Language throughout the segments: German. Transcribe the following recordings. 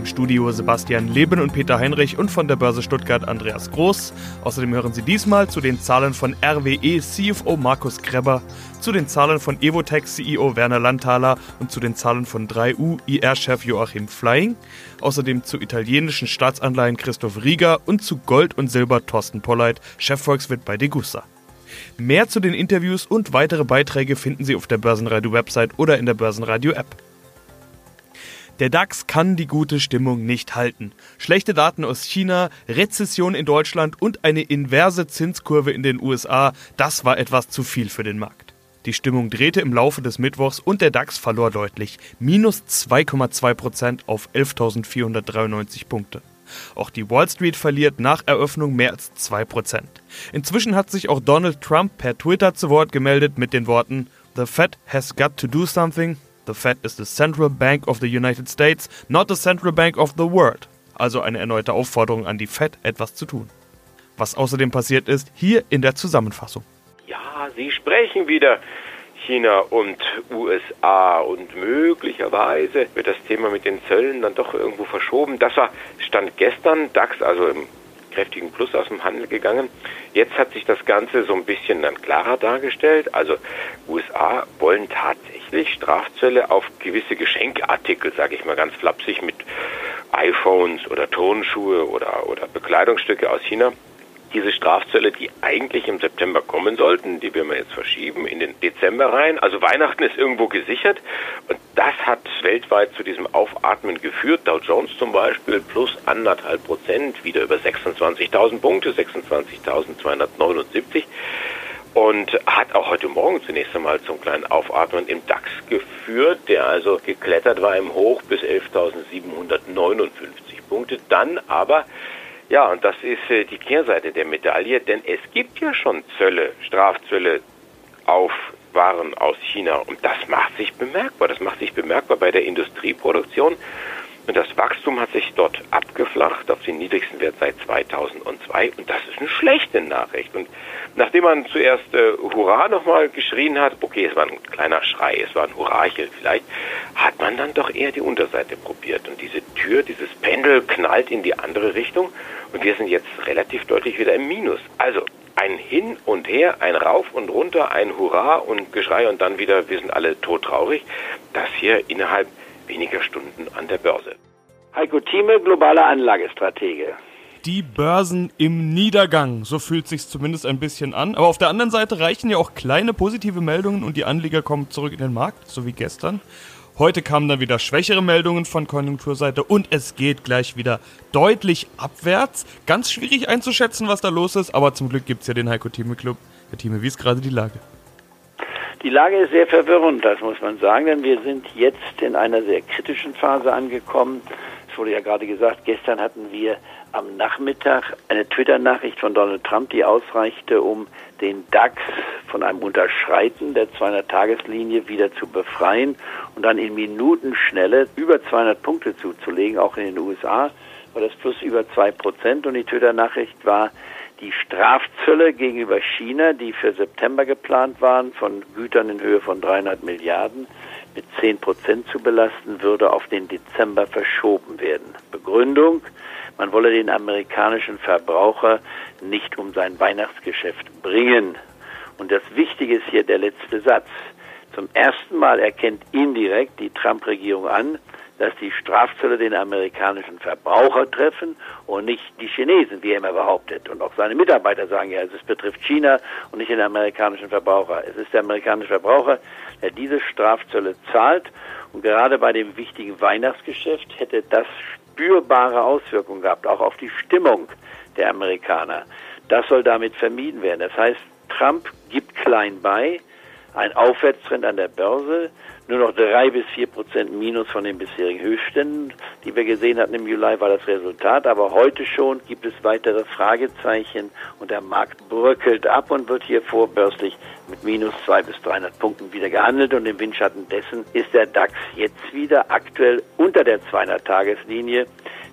Im Studio Sebastian Leben und Peter Heinrich und von der Börse Stuttgart Andreas Groß. Außerdem hören Sie diesmal zu den Zahlen von RWE CFO Markus Kreber, zu den Zahlen von Evotech CEO Werner Landthaler und zu den Zahlen von 3U IR-Chef Joachim Flying. Außerdem zu italienischen Staatsanleihen Christoph Rieger und zu Gold und Silber Thorsten Polleit, Chefvolkswirt bei Degussa. Mehr zu den Interviews und weitere Beiträge finden Sie auf der Börsenradio-Website oder in der Börsenradio-App. Der DAX kann die gute Stimmung nicht halten. Schlechte Daten aus China, Rezession in Deutschland und eine inverse Zinskurve in den USA, das war etwas zu viel für den Markt. Die Stimmung drehte im Laufe des Mittwochs und der DAX verlor deutlich. Minus 2,2% auf 11.493 Punkte. Auch die Wall Street verliert nach Eröffnung mehr als 2%. Inzwischen hat sich auch Donald Trump per Twitter zu Wort gemeldet mit den Worten The Fed has got to do something The Fed is the central bank of the United States, not the central bank of the world. Also eine erneute Aufforderung an die Fed, etwas zu tun. Was außerdem passiert ist, hier in der Zusammenfassung. Ja, Sie sprechen wieder China und USA und möglicherweise wird das Thema mit den Zöllen dann doch irgendwo verschoben. Das war Stand gestern, DAX also im kräftigen Plus aus dem Handel gegangen. Jetzt hat sich das Ganze so ein bisschen dann klarer dargestellt. Also USA wollen tatsächlich Strafzölle auf gewisse Geschenkartikel, sage ich mal ganz flapsig, mit iPhones oder Tonschuhe oder, oder Bekleidungsstücke aus China diese Strafzölle, die eigentlich im September kommen sollten, die werden wir jetzt verschieben in den Dezember rein. Also Weihnachten ist irgendwo gesichert und das hat weltweit zu diesem Aufatmen geführt. Dow Jones zum Beispiel plus anderthalb Prozent, wieder über 26.000 Punkte, 26.279 und hat auch heute Morgen zunächst einmal zum kleinen Aufatmen im DAX geführt, der also geklettert war im Hoch bis 11.759 Punkte, dann aber ja, und das ist äh, die Kehrseite der Medaille, denn es gibt ja schon Zölle, Strafzölle auf Waren aus China und das macht sich bemerkbar. Das macht sich bemerkbar bei der Industrieproduktion. Und das Wachstum hat sich dort abgeflacht auf den niedrigsten Wert seit 2002 und das ist eine schlechte Nachricht. Und nachdem man zuerst äh, Hurra nochmal geschrien hat, okay, es war ein kleiner Schrei, es war ein Hurrachel vielleicht, hat man dann doch eher die Unterseite probiert. Und diese Tür, dieses Pendel knallt in die andere Richtung und wir sind jetzt relativ deutlich wieder im Minus. Also ein Hin und Her, ein Rauf und Runter, ein Hurra und Geschrei und dann wieder, wir sind alle todtraurig. Das hier innerhalb weniger Stunden an der Börse. Heiko Thieme, globaler Anlagestratege. Die Börsen im Niedergang, so fühlt sich zumindest ein bisschen an. Aber auf der anderen Seite reichen ja auch kleine positive Meldungen und die Anleger kommen zurück in den Markt, so wie gestern. Heute kamen dann wieder schwächere Meldungen von Konjunkturseite und es geht gleich wieder deutlich abwärts. Ganz schwierig einzuschätzen, was da los ist, aber zum Glück gibt es ja den Heiko Thieme Club. Herr Thieme, wie ist gerade die Lage? Die Lage ist sehr verwirrend, das muss man sagen, denn wir sind jetzt in einer sehr kritischen Phase angekommen. Es wurde ja gerade gesagt, gestern hatten wir am Nachmittag eine Twitter-Nachricht von Donald Trump, die ausreichte, um den DAX von einem Unterschreiten der 200-Tageslinie wieder zu befreien und dann in Minutenschnelle über 200 Punkte zuzulegen, auch in den USA war das plus über zwei Prozent und die Twitter-Nachricht war, die Strafzölle gegenüber China, die für September geplant waren, von Gütern in Höhe von 300 Milliarden mit 10 Prozent zu belasten, würde auf den Dezember verschoben werden. Begründung, man wolle den amerikanischen Verbraucher nicht um sein Weihnachtsgeschäft bringen. Und das Wichtige ist hier der letzte Satz. Zum ersten Mal erkennt indirekt die Trump-Regierung an, dass die Strafzölle den amerikanischen Verbraucher treffen und nicht die Chinesen, wie er immer behauptet. Und auch seine Mitarbeiter sagen ja, es betrifft China und nicht den amerikanischen Verbraucher. Es ist der amerikanische Verbraucher, der diese Strafzölle zahlt. Und gerade bei dem wichtigen Weihnachtsgeschäft hätte das spürbare Auswirkungen gehabt, auch auf die Stimmung der Amerikaner. Das soll damit vermieden werden. Das heißt, Trump gibt klein bei, ein Aufwärtstrend an der Börse, nur noch drei bis vier Prozent Minus von den bisherigen Höchstständen, die wir gesehen hatten im Juli, war das Resultat. Aber heute schon gibt es weitere Fragezeichen und der Markt bröckelt ab und wird hier vorbörslich mit minus zwei bis 300 Punkten wieder gehandelt. Und im Windschatten dessen ist der DAX jetzt wieder aktuell unter der 200-Tageslinie,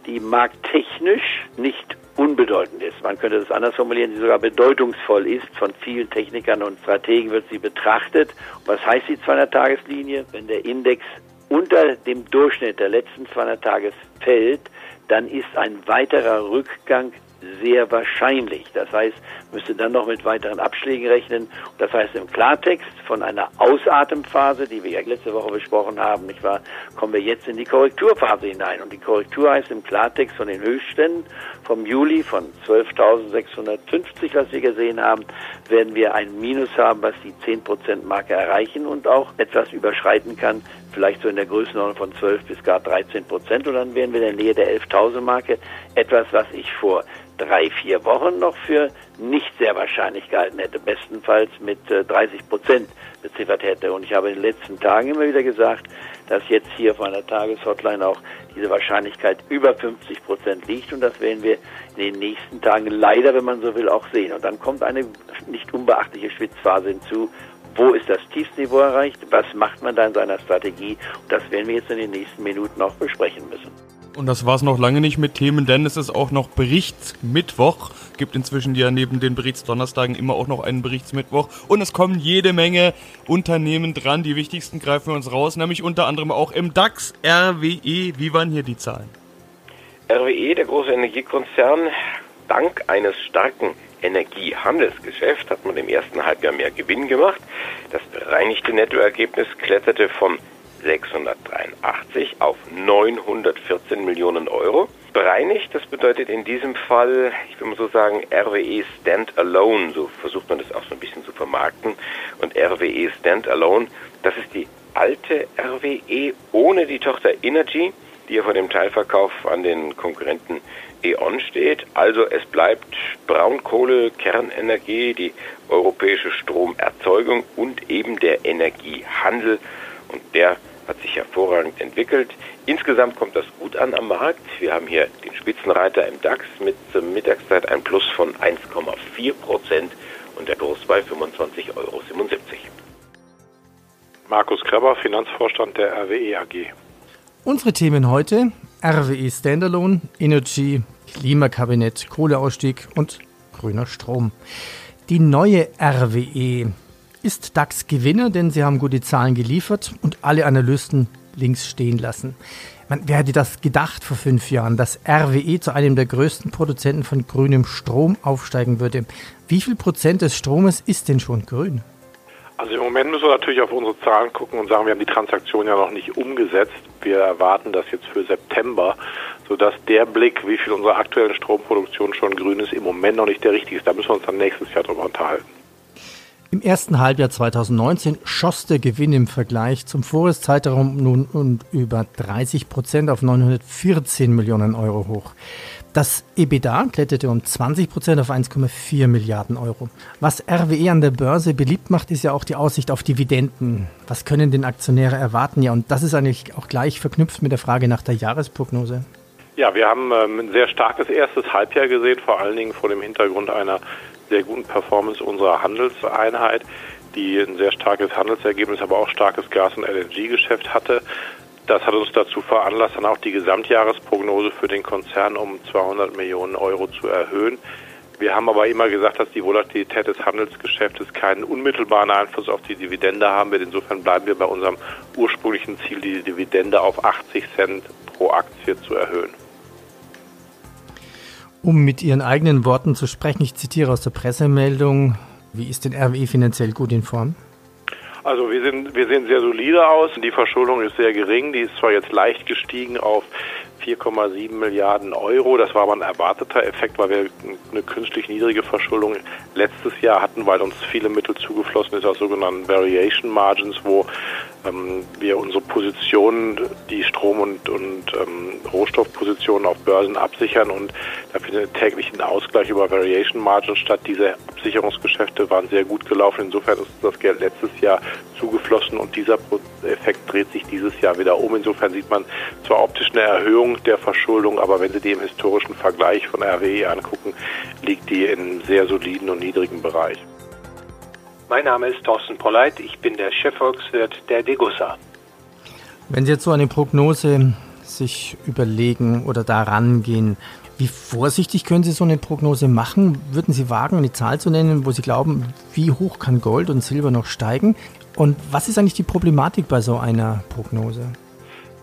die markttechnisch nicht unbedeutend ist. Man könnte das anders formulieren, die sogar bedeutungsvoll ist. Von vielen Technikern und Strategen wird sie betrachtet. Was heißt die 200-Tageslinie? Wenn der Index unter dem Durchschnitt der letzten 200 Tage fällt, dann ist ein weiterer Rückgang sehr wahrscheinlich. Das heißt, müsste dann noch mit weiteren Abschlägen rechnen. Das heißt im Klartext von einer Ausatemphase, die wir ja letzte Woche besprochen haben, nicht wahr, kommen wir jetzt in die Korrekturphase hinein. Und die Korrektur heißt im Klartext von den Höchstständen vom Juli von 12.650, was wir gesehen haben, werden wir ein Minus haben, was die 10%-Marke erreichen und auch etwas überschreiten kann, vielleicht so in der Größenordnung von 12 bis gar 13 Prozent. Und dann wären wir in der Nähe der 11.000 Marke. Etwas, was ich vor drei, vier Wochen noch für nicht sehr wahrscheinlich gehalten hätte, bestenfalls mit 30 äh, Prozent beziffert hätte. Und ich habe in den letzten Tagen immer wieder gesagt, dass jetzt hier auf einer Tageshotline auch diese Wahrscheinlichkeit über 50 Prozent liegt und das werden wir in den nächsten Tagen leider, wenn man so will, auch sehen. Und dann kommt eine nicht unbeachtliche Schwitzphase hinzu. Wo ist das Tiefsniveau erreicht? Was macht man da in seiner Strategie? Und das werden wir jetzt in den nächsten Minuten auch besprechen müssen. Und das war es noch lange nicht mit Themen, denn es ist auch noch Berichtsmittwoch. Gibt inzwischen ja neben den Berichtsdonnerstagen immer auch noch einen Berichtsmittwoch. Und es kommen jede Menge Unternehmen dran. Die wichtigsten greifen wir uns raus, nämlich unter anderem auch im DAX, RWE. Wie waren hier die Zahlen? RWE, der große Energiekonzern, dank eines starken Energiehandelsgeschäfts hat man im ersten Halbjahr mehr Gewinn gemacht. Das bereinigte Nettoergebnis kletterte von 683 auf 914 Millionen Euro. Bereinigt, das bedeutet in diesem Fall, ich will mal so sagen, RWE Standalone, so versucht man das auch so ein bisschen zu vermarkten. Und RWE Standalone, das ist die alte RWE ohne die Tochter Energy, die ja vor dem Teilverkauf an den Konkurrenten E.ON steht. Also es bleibt Braunkohle, Kernenergie, die europäische Stromerzeugung und eben der Energiehandel. Und der hat sich hervorragend entwickelt. Insgesamt kommt das gut an am Markt. Wir haben hier den Spitzenreiter im DAX mit zur Mittagszeit ein Plus von 1,4 Prozent und der Kurs bei 25,77 Euro. Markus Kreber, Finanzvorstand der RWE AG. Unsere Themen heute: RWE Standalone, Energy, Klimakabinett, Kohleausstieg und grüner Strom. Die neue RWE ist DAX Gewinner, denn sie haben gute Zahlen geliefert und alle Analysten links stehen lassen. Man, wer hätte das gedacht vor fünf Jahren, dass RWE zu einem der größten Produzenten von grünem Strom aufsteigen würde? Wie viel Prozent des Stromes ist denn schon grün? Also im Moment müssen wir natürlich auf unsere Zahlen gucken und sagen, wir haben die Transaktion ja noch nicht umgesetzt. Wir erwarten das jetzt für September, sodass der Blick, wie viel unserer aktuellen Stromproduktion schon grün ist, im Moment noch nicht der richtige ist. Da müssen wir uns dann nächstes Jahr drüber unterhalten. Im ersten Halbjahr 2019 schoss der Gewinn im Vergleich zum Vorjahrzeitraum nun um über 30 Prozent auf 914 Millionen Euro hoch. Das EBITDA kletterte um 20 Prozent auf 1,4 Milliarden Euro. Was RWE an der Börse beliebt macht, ist ja auch die Aussicht auf Dividenden. Was können denn Aktionäre erwarten? Ja, und das ist eigentlich auch gleich verknüpft mit der Frage nach der Jahresprognose. Ja, wir haben ähm, ein sehr starkes erstes Halbjahr gesehen, vor allen Dingen vor dem Hintergrund einer sehr guten Performance unserer Handelseinheit, die ein sehr starkes Handelsergebnis, aber auch starkes Gas- und LNG-Geschäft hatte. Das hat uns dazu veranlasst, dann auch die Gesamtjahresprognose für den Konzern um 200 Millionen Euro zu erhöhen. Wir haben aber immer gesagt, dass die Volatilität des Handelsgeschäftes keinen unmittelbaren Einfluss auf die Dividende haben wird. Insofern bleiben wir bei unserem ursprünglichen Ziel, die Dividende auf 80 Cent pro Aktie zu erhöhen. Um mit Ihren eigenen Worten zu sprechen, ich zitiere aus der Pressemeldung, wie ist denn RWE finanziell gut in Form? Also wir sind, wir sehen sehr solide aus. Die Verschuldung ist sehr gering. Die ist zwar jetzt leicht gestiegen auf 4,7 Milliarden Euro. Das war aber ein erwarteter Effekt, weil wir eine künstlich niedrige Verschuldung letztes Jahr hatten, weil uns viele Mittel zugeflossen ist aus sogenannten Variation Margins, wo ähm, wir unsere Positionen, die Strom- und, und ähm, Rohstoffpositionen auf Börsen absichern und da findet täglich ein Ausgleich über Variation Margins statt. Diese Absicherungsgeschäfte waren sehr gut gelaufen. Insofern ist das Geld letztes Jahr zugeflossen und dieser Effekt dreht sich dieses Jahr wieder um. Insofern sieht man zwar optisch eine Erhöhung der Verschuldung, aber wenn Sie die im historischen Vergleich von RWE angucken, liegt die in sehr soliden und niedrigen Bereich. Mein Name ist Thorsten Polleit, ich bin der Chefvolkswirt der Degussa. Wenn Sie jetzt so eine Prognose sich überlegen oder daran gehen, Wie vorsichtig können Sie so eine Prognose machen? Würden Sie wagen, eine Zahl zu nennen, wo Sie glauben, wie hoch kann Gold und Silber noch steigen? Und was ist eigentlich die Problematik bei so einer Prognose?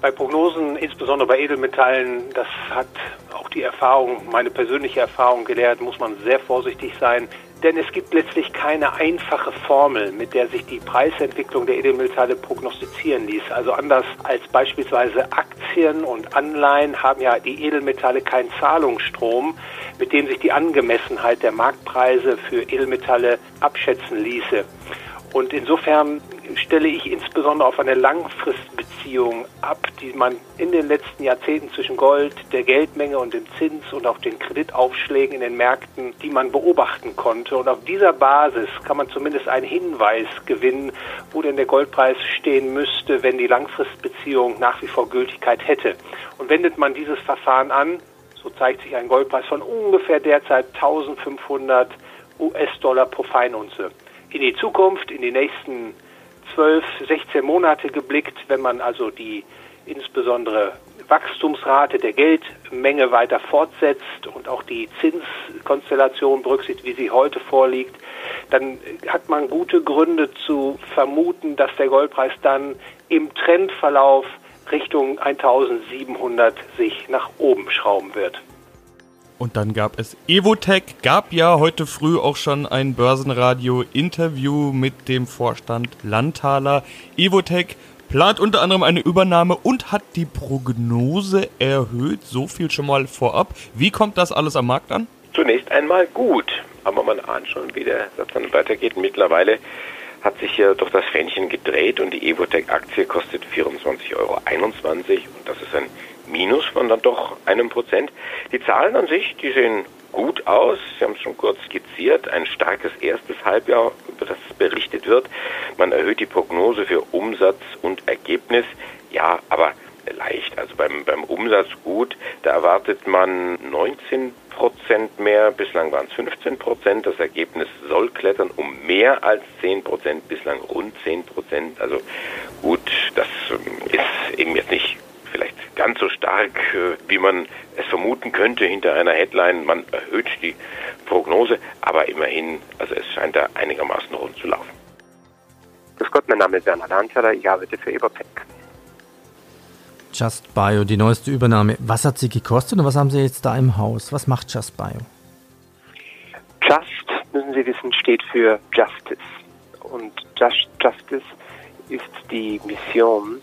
Bei Prognosen, insbesondere bei Edelmetallen, das hat auch die Erfahrung, meine persönliche Erfahrung gelehrt, muss man sehr vorsichtig sein. Denn es gibt letztlich keine einfache Formel, mit der sich die Preisentwicklung der Edelmetalle prognostizieren ließ. Also anders als beispielsweise Aktien und Anleihen haben ja die Edelmetalle keinen Zahlungsstrom, mit dem sich die Angemessenheit der Marktpreise für Edelmetalle abschätzen ließe. Und insofern stelle ich insbesondere auf eine Langfristbeziehung ab, die man in den letzten Jahrzehnten zwischen Gold, der Geldmenge und dem Zins und auch den Kreditaufschlägen in den Märkten, die man beobachten konnte. Und auf dieser Basis kann man zumindest einen Hinweis gewinnen, wo denn der Goldpreis stehen müsste, wenn die Langfristbeziehung nach wie vor Gültigkeit hätte. Und wendet man dieses Verfahren an, so zeigt sich ein Goldpreis von ungefähr derzeit 1500 US-Dollar pro Feinunze in die Zukunft, in die nächsten 12, 16 Monate geblickt, wenn man also die insbesondere Wachstumsrate der Geldmenge weiter fortsetzt und auch die Zinskonstellation berücksichtigt, wie sie heute vorliegt, dann hat man gute Gründe zu vermuten, dass der Goldpreis dann im Trendverlauf Richtung 1700 sich nach oben schrauben wird. Und dann gab es Evotech, gab ja heute früh auch schon ein Börsenradio-Interview mit dem Vorstand Landtaler. Evotech plant unter anderem eine Übernahme und hat die Prognose erhöht. So viel schon mal vorab. Wie kommt das alles am Markt an? Zunächst einmal gut, aber man ahnt schon, wie der Satz dann weitergeht. Mittlerweile hat sich ja doch das Fähnchen gedreht und die Evotech-Aktie kostet 24,21 Euro. Und das ist ein Minus von dann doch einem Prozent. Die Zahlen an sich, die sehen gut aus. Sie haben es schon kurz skizziert. Ein starkes erstes Halbjahr, über das berichtet wird. Man erhöht die Prognose für Umsatz und Ergebnis. Ja, aber leicht. Also beim, beim Umsatz gut. Da erwartet man 19 Prozent mehr. Bislang waren es 15 Prozent. Das Ergebnis soll klettern um mehr als 10 Prozent. Bislang rund 10 Prozent. Also gut, das ist eben jetzt nicht ganz so stark, äh, wie man es vermuten könnte hinter einer Headline. Man erhöht die Prognose, aber immerhin, also es scheint da einigermaßen rund zu laufen. Grüß Gott, mein Name ist Werner Lanzeler, ich arbeite für Ebertech. Just Bio, die neueste Übernahme. Was hat sie gekostet und was haben Sie jetzt da im Haus? Was macht Just Bio? Just, müssen Sie wissen, steht für Justice. Und Just Justice ist die Mission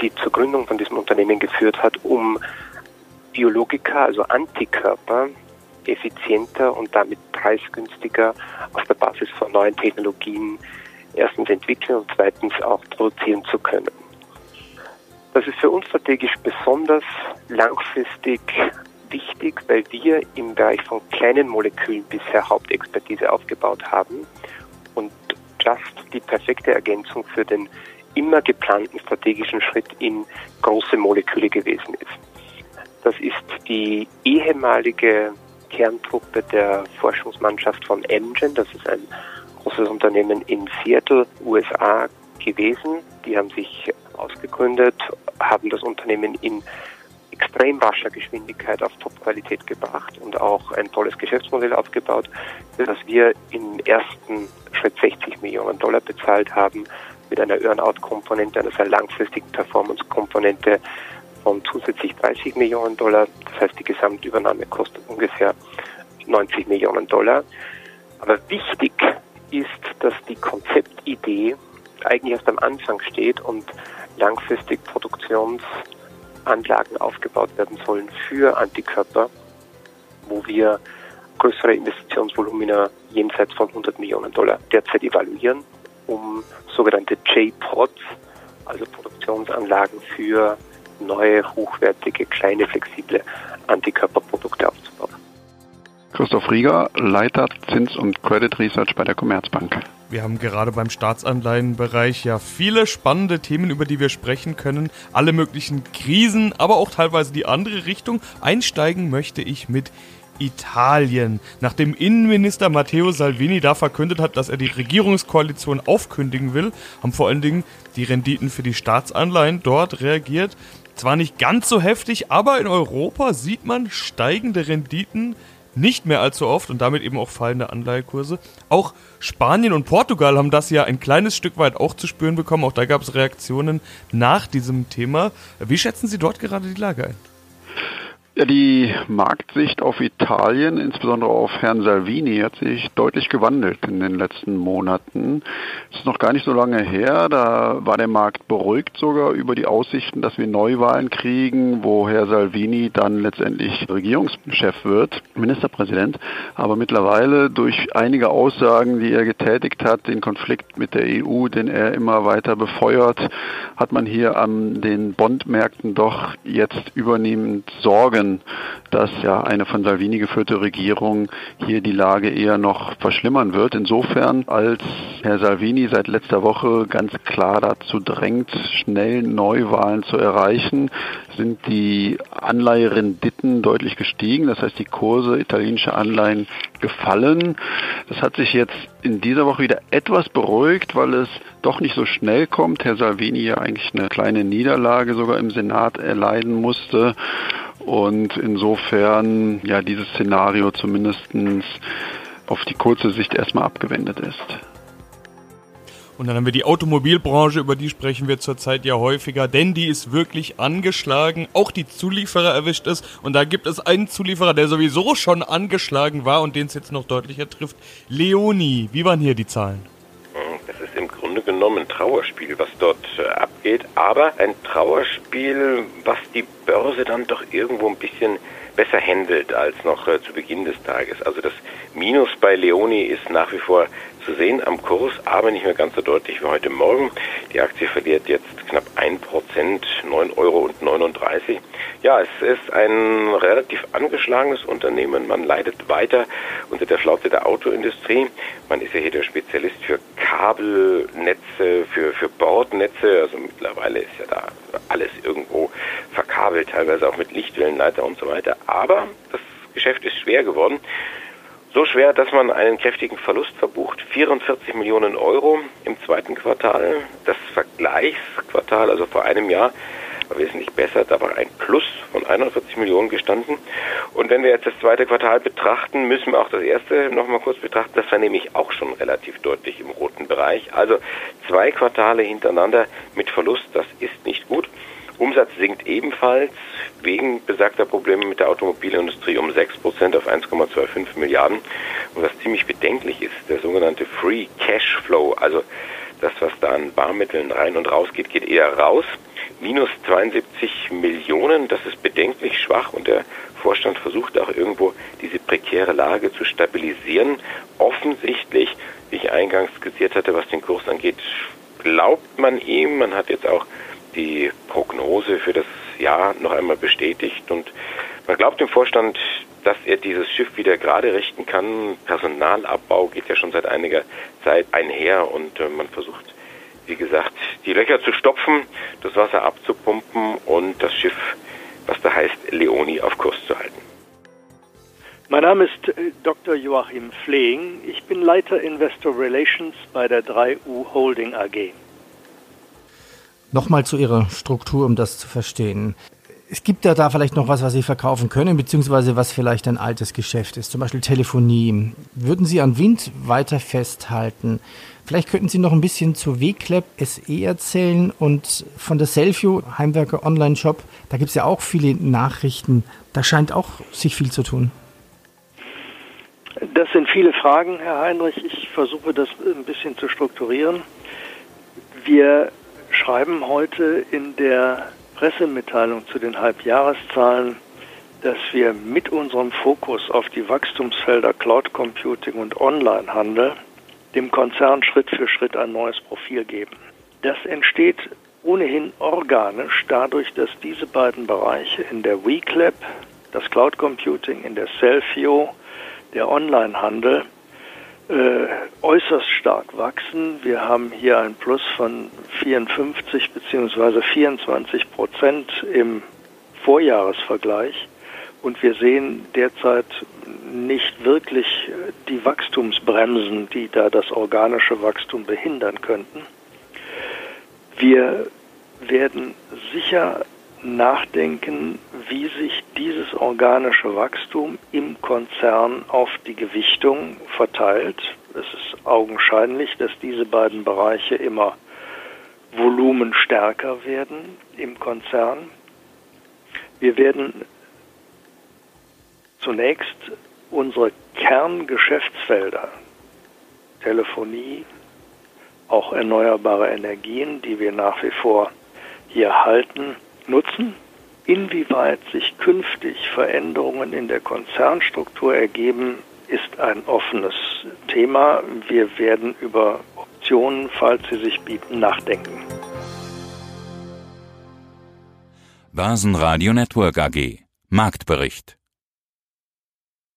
die zur Gründung von diesem Unternehmen geführt hat, um Biologika, also Antikörper, effizienter und damit preisgünstiger auf der Basis von neuen Technologien erstens entwickeln und zweitens auch produzieren zu können. Das ist für uns strategisch besonders langfristig wichtig, weil wir im Bereich von kleinen Molekülen bisher Hauptexpertise aufgebaut haben und Just die perfekte Ergänzung für den immer geplanten strategischen Schritt in große Moleküle gewesen ist. Das ist die ehemalige Kerntruppe der Forschungsmannschaft von Amgen, das ist ein großes Unternehmen in Seattle, USA gewesen. Die haben sich ausgegründet, haben das Unternehmen in extrem rascher Geschwindigkeit auf Top-Qualität gebracht und auch ein tolles Geschäftsmodell aufgebaut, für wir im ersten Schritt 60 Millionen Dollar bezahlt haben mit einer Earn-out-Komponente, einer sehr langfristigen Performance-Komponente von zusätzlich 30 Millionen Dollar. Das heißt, die Gesamtübernahme kostet ungefähr 90 Millionen Dollar. Aber wichtig ist, dass die Konzeptidee eigentlich erst am Anfang steht und langfristig Produktionsanlagen aufgebaut werden sollen für Antikörper, wo wir größere Investitionsvolumina jenseits von 100 Millionen Dollar derzeit evaluieren um sogenannte J-Pods, also Produktionsanlagen für neue, hochwertige, kleine, flexible Antikörperprodukte aufzubauen. Christoph Rieger, Leiter Zins- und Credit Research bei der Commerzbank. Wir haben gerade beim Staatsanleihenbereich ja viele spannende Themen, über die wir sprechen können. Alle möglichen Krisen, aber auch teilweise die andere Richtung. Einsteigen möchte ich mit Italien. Nachdem Innenminister Matteo Salvini da verkündet hat, dass er die Regierungskoalition aufkündigen will, haben vor allen Dingen die Renditen für die Staatsanleihen dort reagiert. Zwar nicht ganz so heftig, aber in Europa sieht man steigende Renditen nicht mehr allzu oft und damit eben auch fallende Anleihekurse. Auch Spanien und Portugal haben das ja ein kleines Stück weit auch zu spüren bekommen. Auch da gab es Reaktionen nach diesem Thema. Wie schätzen Sie dort gerade die Lage ein? Ja, die Marktsicht auf Italien, insbesondere auf Herrn Salvini, hat sich deutlich gewandelt in den letzten Monaten. Es ist noch gar nicht so lange her, da war der Markt beruhigt sogar über die Aussichten, dass wir Neuwahlen kriegen, wo Herr Salvini dann letztendlich Regierungschef wird, Ministerpräsident. Aber mittlerweile durch einige Aussagen, die er getätigt hat, den Konflikt mit der EU, den er immer weiter befeuert, hat man hier an den Bondmärkten doch jetzt übernehmend Sorge Sorgen, dass ja eine von Salvini geführte Regierung hier die Lage eher noch verschlimmern wird. Insofern, als Herr Salvini seit letzter Woche ganz klar dazu drängt, schnell Neuwahlen zu erreichen, sind die Anleiherenditen deutlich gestiegen. Das heißt, die Kurse italienischer Anleihen gefallen. Das hat sich jetzt in dieser Woche wieder etwas beruhigt, weil es doch nicht so schnell kommt. Herr Salvini ja eigentlich eine kleine Niederlage sogar im Senat erleiden musste und insofern ja dieses Szenario zumindest auf die kurze Sicht erstmal abgewendet ist. Und dann haben wir die Automobilbranche, über die sprechen wir zurzeit ja häufiger, denn die ist wirklich angeschlagen. Auch die Zulieferer erwischt es. Und da gibt es einen Zulieferer, der sowieso schon angeschlagen war und den es jetzt noch deutlicher trifft. Leoni. Wie waren hier die Zahlen? Das ist im Grunde genommen ein Trauerspiel, was dort äh, abgeht. Aber ein Trauerspiel, was die Börse dann doch irgendwo ein bisschen besser handelt als noch äh, zu Beginn des Tages. Also das Minus bei Leoni ist nach wie vor zu sehen am Kurs, aber nicht mehr ganz so deutlich wie heute Morgen. Die Aktie verliert jetzt knapp 1%, 9,39 Euro. Ja, es ist ein relativ angeschlagenes Unternehmen. Man leidet weiter unter der Flaute der Autoindustrie. Man ist ja hier der Spezialist für Kabelnetze, für, für Bordnetze. Also mittlerweile ist ja da alles irgendwo verkabelt, teilweise auch mit Lichtwellenleiter und so weiter. Aber das Geschäft ist schwer geworden. So schwer, dass man einen kräftigen Verlust verbucht. 44 Millionen Euro im zweiten Quartal. Das Vergleichsquartal, also vor einem Jahr, war wesentlich besser. Da war ein Plus von 41 Millionen gestanden. Und wenn wir jetzt das zweite Quartal betrachten, müssen wir auch das erste nochmal kurz betrachten. Das war nämlich auch schon relativ deutlich im roten Bereich. Also zwei Quartale hintereinander mit Verlust, das ist nicht gut. Umsatz sinkt ebenfalls wegen besagter Probleme mit der Automobilindustrie um 6% auf 1,25 Milliarden. Und was ziemlich bedenklich ist, der sogenannte Free Cash Flow, also das, was da an Barmitteln rein und raus geht, geht eher raus. Minus 72 Millionen, das ist bedenklich schwach und der Vorstand versucht auch irgendwo diese prekäre Lage zu stabilisieren. Offensichtlich, wie ich eingangs skizziert hatte, was den Kurs angeht, glaubt man ihm. Man hat jetzt auch die Prognose für das Jahr noch einmal bestätigt und man glaubt dem Vorstand, dass er dieses Schiff wieder gerade richten kann. Personalabbau geht ja schon seit einiger Zeit einher und äh, man versucht, wie gesagt, die Löcher zu stopfen, das Wasser abzupumpen und das Schiff, was da heißt, Leoni auf Kurs zu halten. Mein Name ist äh, Dr. Joachim Flehing. Ich bin Leiter Investor Relations bei der 3U Holding AG. Nochmal zu Ihrer Struktur, um das zu verstehen. Es gibt ja da vielleicht noch was, was Sie verkaufen können, beziehungsweise was vielleicht ein altes Geschäft ist, zum Beispiel Telefonie. Würden Sie an Wind weiter festhalten? Vielleicht könnten Sie noch ein bisschen zu WClap SE erzählen und von der Selfio Heimwerker Online Shop. Da gibt es ja auch viele Nachrichten. Da scheint auch sich viel zu tun. Das sind viele Fragen, Herr Heinrich. Ich versuche das ein bisschen zu strukturieren. Wir schreiben heute in der Pressemitteilung zu den Halbjahreszahlen, dass wir mit unserem Fokus auf die Wachstumsfelder Cloud Computing und Onlinehandel dem Konzern Schritt für Schritt ein neues Profil geben. Das entsteht ohnehin organisch dadurch, dass diese beiden Bereiche in der WeClap, das Cloud Computing, in der Selfio, der Onlinehandel äh, äußerst stark wachsen. Wir haben hier ein Plus von 54 bzw. 24 Prozent im Vorjahresvergleich und wir sehen derzeit nicht wirklich die Wachstumsbremsen, die da das organische Wachstum behindern könnten. Wir werden sicher nachdenken, wie sich dieses organische Wachstum im Konzern auf die Gewichtung verteilt. Es ist augenscheinlich, dass diese beiden Bereiche immer volumenstärker werden im Konzern. Wir werden zunächst unsere Kerngeschäftsfelder, Telefonie, auch erneuerbare Energien, die wir nach wie vor hier halten, nutzen. Inwieweit sich künftig Veränderungen in der Konzernstruktur ergeben, ist ein offenes Thema. Wir werden über Optionen, falls sie sich bieten, nachdenken. Börsenradio Network AG Marktbericht